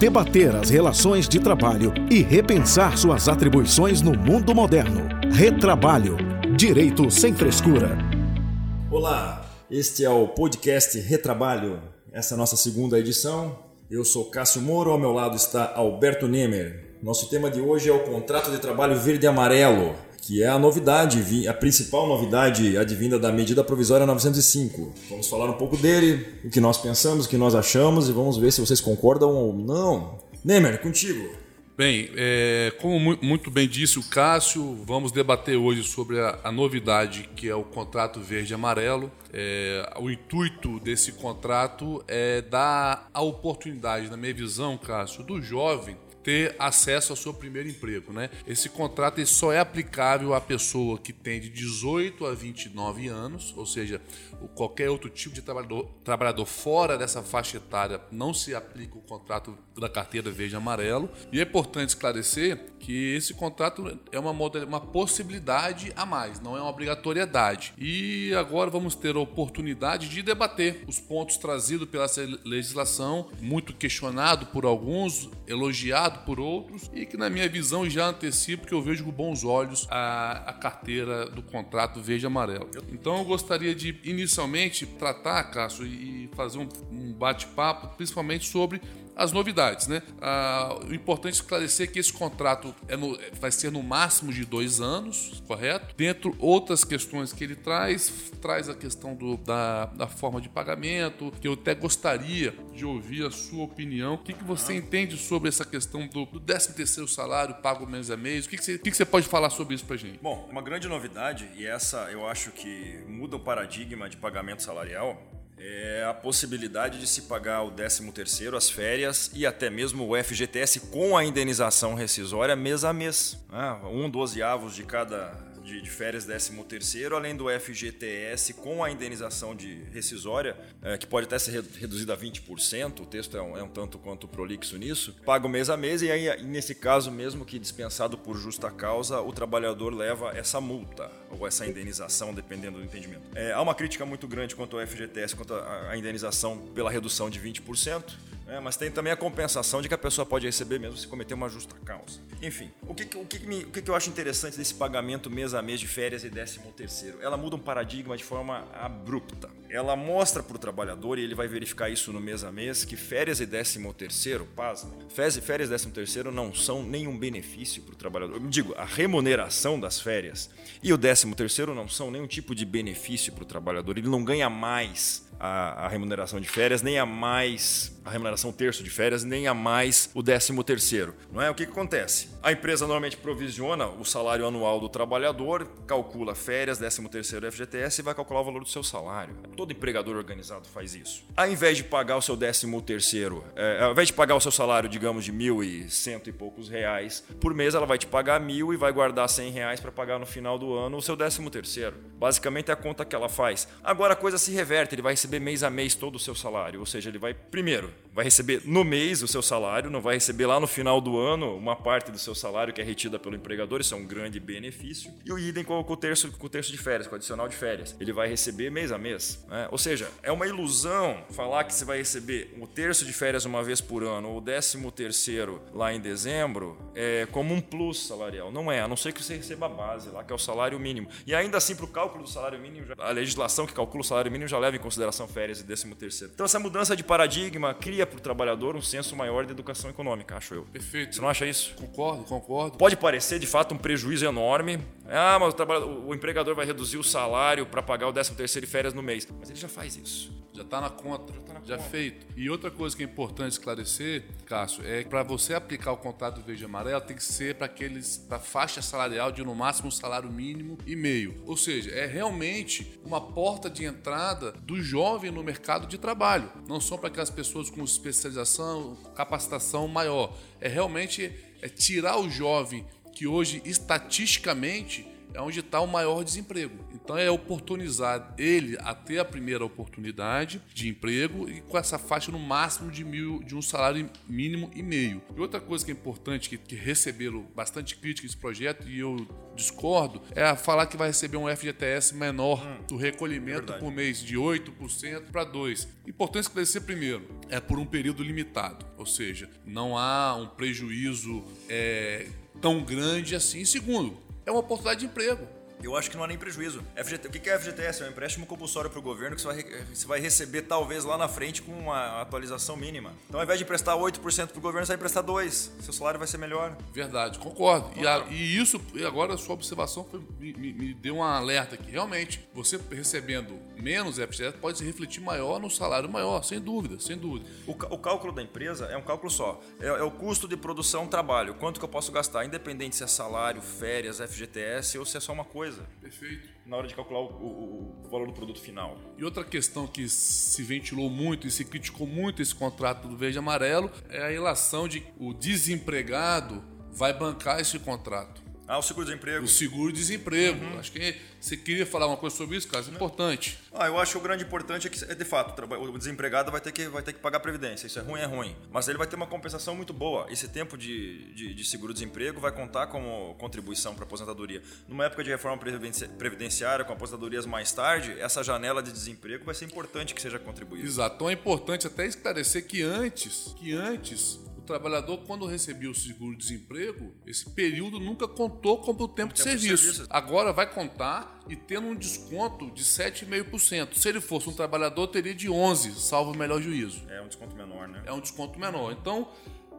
debater as relações de trabalho e repensar suas atribuições no mundo moderno. Retrabalho Direito sem frescura. Olá, este é o podcast Retrabalho, essa é a nossa segunda edição. Eu sou Cássio Moro, ao meu lado está Alberto Nemer. Nosso tema de hoje é o contrato de trabalho verde e amarelo, que é a novidade, a principal novidade advinda da medida provisória 905. Vamos falar um pouco dele, o que nós pensamos, o que nós achamos e vamos ver se vocês concordam ou não. Nemer, contigo. Bem, é, como muito bem disse o Cássio, vamos debater hoje sobre a, a novidade que é o contrato verde e amarelo. É, o intuito desse contrato é dar a oportunidade, na minha visão, Cássio, do jovem ter acesso ao seu primeiro emprego, né? Esse contrato só é aplicável à pessoa que tem de 18 a 29 anos, ou seja, qualquer outro tipo de trabalhador, trabalhador fora dessa faixa etária não se aplica o contrato da carteira verde amarelo. E é importante esclarecer que esse contrato é uma, uma possibilidade a mais, não é uma obrigatoriedade. E agora vamos ter a oportunidade de debater os pontos trazidos pela legislação, muito questionado por alguns, elogiado por outros e que, na minha visão, já antecipo que eu vejo com bons olhos a, a carteira do contrato verde amarelo. Então, eu gostaria de, inicialmente, tratar, Cássio, e fazer um, um bate-papo, principalmente sobre as novidades, né? Ah, o importante é esclarecer que esse contrato é no, vai ser no máximo de dois anos, correto? Dentro outras questões que ele traz, traz a questão do, da, da forma de pagamento, que eu até gostaria de ouvir a sua opinião. O que, que você entende sobre essa questão do, do 13 terceiro salário pago mês a mês? O que, que, você, o que, que você pode falar sobre isso pra gente? Bom, uma grande novidade, e essa eu acho que muda o paradigma de pagamento salarial, é a possibilidade de se pagar o 13º, as férias e até mesmo o FGTS com a indenização rescisória mês a mês. Né? Um dozeavos de cada de, de férias 13 terceiro, além do FGTS com a indenização de rescisória, é, que pode até ser reduzida a 20%, o texto é um, é um, tanto quanto prolixo nisso, paga mês a mês e aí, nesse caso mesmo que dispensado por justa causa, o trabalhador leva essa multa ou essa indenização, dependendo do entendimento. É, há uma crítica muito grande quanto ao FGTS, quanto à indenização pela redução de 20%, é, mas tem também a compensação de que a pessoa pode receber mesmo se cometer uma justa causa. Enfim, o que, o que, me, o que eu acho interessante desse pagamento mês a mês de férias e décimo terceiro? Ela muda um paradigma de forma abrupta. Ela mostra para o trabalhador, e ele vai verificar isso no mês a mês, que férias e décimo terceiro, pasma, férias e décimo terceiro não são nenhum benefício para o trabalhador. Eu digo, a remuneração das férias e o décimo terceiro não são nenhum tipo de benefício para o trabalhador. Ele não ganha mais a, a, remuneração de férias, nem a mais a remuneração terço de férias, nem a mais o décimo terceiro. Não é? O que, que acontece? A empresa normalmente provisiona o salário anual do trabalhador, calcula férias, décimo terceiro FGTS e vai calcular o valor do seu salário. Todo empregador organizado faz isso. Ao invés de pagar o seu décimo terceiro, é, ao invés de pagar o seu salário, digamos, de mil e cento e poucos reais por mês, ela vai te pagar mil e vai guardar cem reais para pagar no final do ano o seu décimo terceiro. Basicamente é a conta que ela faz. Agora a coisa se reverte, ele vai receber mês a mês todo o seu salário. Ou seja, ele vai, primeiro, vai receber no mês o seu salário, não vai receber lá no final do ano uma parte do seu salário que é retida pelo empregador, isso é um grande benefício. E o idem com, o terço, com o terço de férias, com o adicional de férias. Ele vai receber mês a mês. Né? Ou seja, é uma ilusão falar que você vai receber o terço de férias uma vez por ano ou o décimo terceiro lá em dezembro é, como um plus salarial. Não é, a não ser que você receba a base lá, que é o salário mínimo. E ainda assim, para o cálculo do salário mínimo, a legislação que calcula o salário mínimo já leva em consideração férias e décimo terceiro. Então essa mudança de paradigma cria para o trabalhador um senso maior de educação econômica, acho eu. Perfeito. Você não acha isso? Concordo, concordo. Pode parecer de fato um prejuízo enorme. Ah, mas o, o empregador vai reduzir o salário para pagar o décimo terceiro e férias no mês. Mas ele já faz isso. Já está na conta, já, tá na já conta. feito. E outra coisa que é importante esclarecer, Cássio, é que para você aplicar o contrato verde e amarelo tem que ser para aqueles para faixa salarial de no máximo um salário mínimo e meio. Ou seja, é realmente uma porta de entrada do jovem no mercado de trabalho. Não só para aquelas pessoas com especialização, capacitação maior. É realmente é tirar o jovem que hoje estatisticamente é onde está o maior desemprego. Então é oportunizar ele a ter a primeira oportunidade de emprego e com essa faixa no máximo de mil, de um salário mínimo e meio. E outra coisa que é importante, que, que receberam bastante crítica esse projeto e eu discordo, é falar que vai receber um FGTS menor hum, do recolhimento é por mês de 8% para 2%. Importante esclarecer primeiro, é por um período limitado. Ou seja, não há um prejuízo é, tão grande assim. Segundo, é uma oportunidade de emprego. Eu acho que não há nem prejuízo. FGT, o que é FGTS? É um empréstimo compulsório para o governo que você vai, você vai, receber talvez lá na frente com uma atualização mínima. Então, ao invés de emprestar 8% para o governo, você vai emprestar 2%. Seu salário vai ser melhor. Verdade, concordo. E, a, e, isso, e agora a sua observação foi, me, me, me, deu um alerta que realmente você recebendo menos FGTS pode se refletir maior no salário maior, sem dúvida, sem dúvida. O, o cálculo da empresa é um cálculo só. É, é o custo de produção trabalho. Quanto que eu posso gastar, independente se é salário, férias, FGTS ou se é só uma coisa coisa. Perfeito. Na hora de calcular o, o, o, valor do produto final. E outra questão que se ventilou muito e se criticou muito esse contrato do verde e amarelo é a relação de o desempregado vai bancar esse contrato. Ah, o seguro-desemprego. O seguro-desemprego. Uhum. Acho que você queria falar uma coisa sobre isso, caso é importante. Ah, eu acho que o grande importante é que, é, de fato, o desempregado vai ter, que, vai ter que pagar previdência. Isso é ruim, é ruim. Mas ele vai ter uma compensação muito boa. Esse tempo de, de, de seguro-desemprego vai contar como contribuição para a aposentadoria. Numa época de reforma previdenciária, com aposentadorias mais tarde, essa janela de desemprego vai ser importante que seja contribuída. Exato. Então é importante até esclarecer que antes, que antes trabalhador, quando recebia o seguro-desemprego, esse período nunca contou como tempo, de, tempo serviço. de serviço. Agora vai contar e tendo um desconto de 7,5%. Se ele fosse um trabalhador, teria de 11%, salvo o melhor juízo. É um desconto menor, né? É um desconto menor. Então,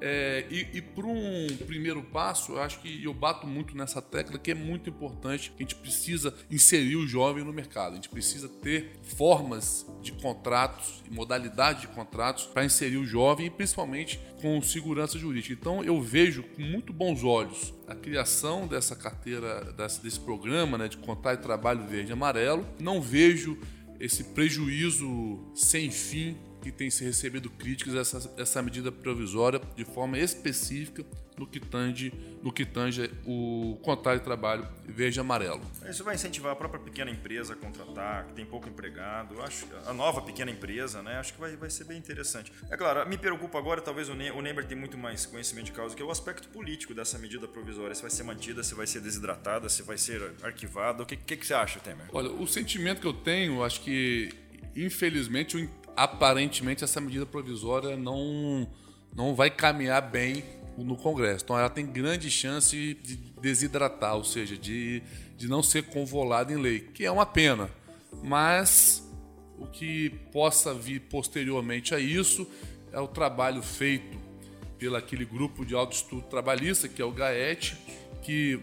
é, e, e para um primeiro passo, eu acho que eu bato muito nessa tecla que é muito importante. Que a gente precisa inserir o jovem no mercado. A gente precisa ter formas de contratos e modalidade de contratos para inserir o jovem e principalmente com segurança jurídica. Então eu vejo com muito bons olhos a criação dessa carteira, desse, programa né, de contar e trabalho verde e amarelo. Não vejo esse prejuízo sem fim que tem se recebido críticas essa, essa medida provisória de forma específica no que tange, no que tange o contrato de trabalho verde e amarelo. Isso vai incentivar a própria pequena empresa a contratar, que tem pouco empregado. Acho a nova pequena empresa, né? Acho que vai, vai ser bem interessante. É claro, me preocupa agora, talvez o, ne o tem muito mais conhecimento de causa, que é o aspecto político dessa medida provisória. Se vai ser mantida, se vai ser desidratada, se vai ser arquivada. O que, que, que você acha, Temer? Olha, o sentimento que eu tenho, acho que infelizmente aparentemente essa medida provisória não, não vai caminhar bem no Congresso. Então ela tem grande chance de desidratar, ou seja, de, de não ser convolada em lei, que é uma pena. Mas o que possa vir posteriormente a isso é o trabalho feito pelo aquele grupo de alto estudo trabalhista, que é o GAET, que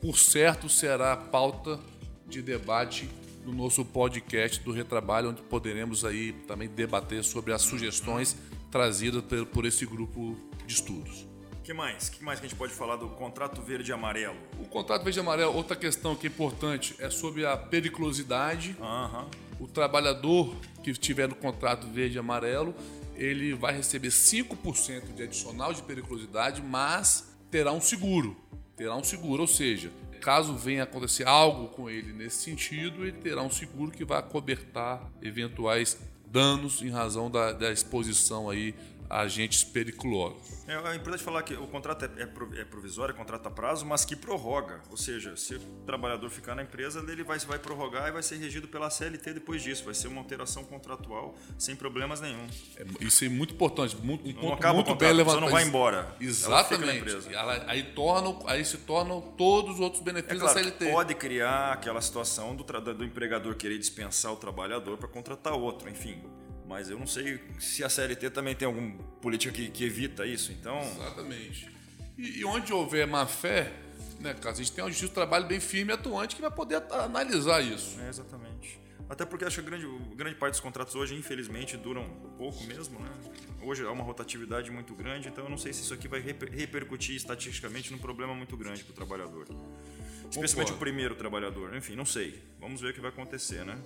por certo será pauta de debate no nosso podcast do Retrabalho, onde poderemos aí também debater sobre as sugestões trazidas por esse grupo de estudos. O que mais? O que mais que a gente pode falar do contrato verde e amarelo? O contrato verde e amarelo, outra questão que é importante é sobre a periculosidade. Uhum. O trabalhador que estiver no contrato verde e amarelo, ele vai receber 5% de adicional de periculosidade, mas terá um seguro. Terá um seguro, ou seja, caso venha acontecer algo com ele nesse sentido, ele terá um seguro que vai cobertar eventuais danos em razão da, da exposição aí agentes periculosos. É, é importante falar que o contrato é, é, é provisório, é contrato a prazo, mas que prorroga. Ou seja, se o trabalhador ficar na empresa, ele vai, vai prorrogar e vai ser regido pela CLT depois disso. Vai ser uma alteração contratual sem problemas nenhum. É, isso é muito importante, muito, um não ponto muito bem levantado. Não vai embora. Exatamente. Ela, aí, torna, aí se tornam todos os outros benefícios é claro, da CLT. Pode criar aquela situação do, do empregador querer dispensar o trabalhador para contratar outro, enfim. Mas eu não sei se a CLT também tem alguma política que, que evita isso, então... Exatamente. E, e onde houver má fé, né, a gente tem um justiça do trabalho bem firme e atuante que vai poder analisar isso. É, exatamente. Até porque acho que grande, grande parte dos contratos hoje, infelizmente, duram pouco mesmo, né? Hoje há uma rotatividade muito grande, então eu não sei se isso aqui vai repercutir estatisticamente num problema muito grande para o trabalhador. Especialmente Concordo. o primeiro trabalhador. Enfim, não sei. Vamos ver o que vai acontecer, né?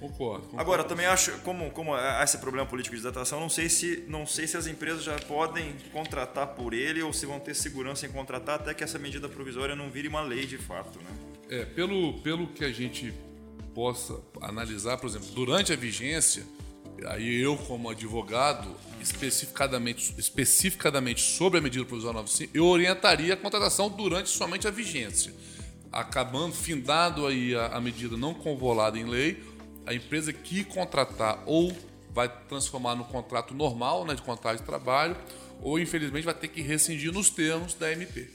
Concordo, concordo. Agora, também acho, como, como há esse problema político de datação, não sei, se, não sei se as empresas já podem contratar por ele ou se vão ter segurança em contratar até que essa medida provisória não vire uma lei de fato. Né? É, pelo, pelo que a gente possa analisar, por exemplo, durante a vigência, aí eu como advogado, especificadamente, especificadamente sobre a medida provisória 95, eu orientaria a contratação durante somente a vigência. Acabando, findado aí a, a medida não convolada em lei, a empresa que contratar ou vai transformar no contrato normal, né, de contrato de trabalho, ou infelizmente vai ter que rescindir nos termos da MP.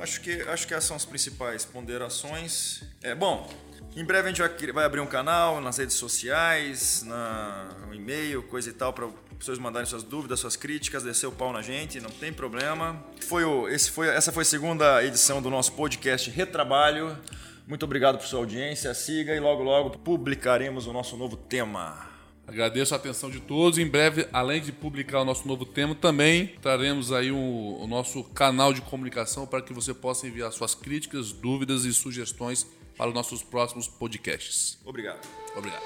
Acho que, acho que essas são as principais ponderações. É, bom, em breve a gente vai, vai abrir um canal nas redes sociais, na, um e-mail, coisa e tal, para pessoas mandarem suas dúvidas, suas críticas, descer o pau na gente, não tem problema. Foi o, esse foi, essa foi a segunda edição do nosso podcast Retrabalho. Muito obrigado por sua audiência, siga e logo logo publicaremos o nosso novo tema. Agradeço a atenção de todos. Em breve, além de publicar o nosso novo tema, também traremos aí o, o nosso canal de comunicação para que você possa enviar suas críticas, dúvidas e sugestões para os nossos próximos podcasts. Obrigado. Obrigado.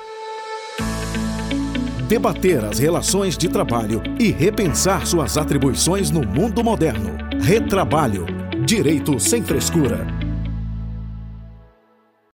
Debater as relações de trabalho e repensar suas atribuições no mundo moderno. Retrabalho. Direito sem frescura.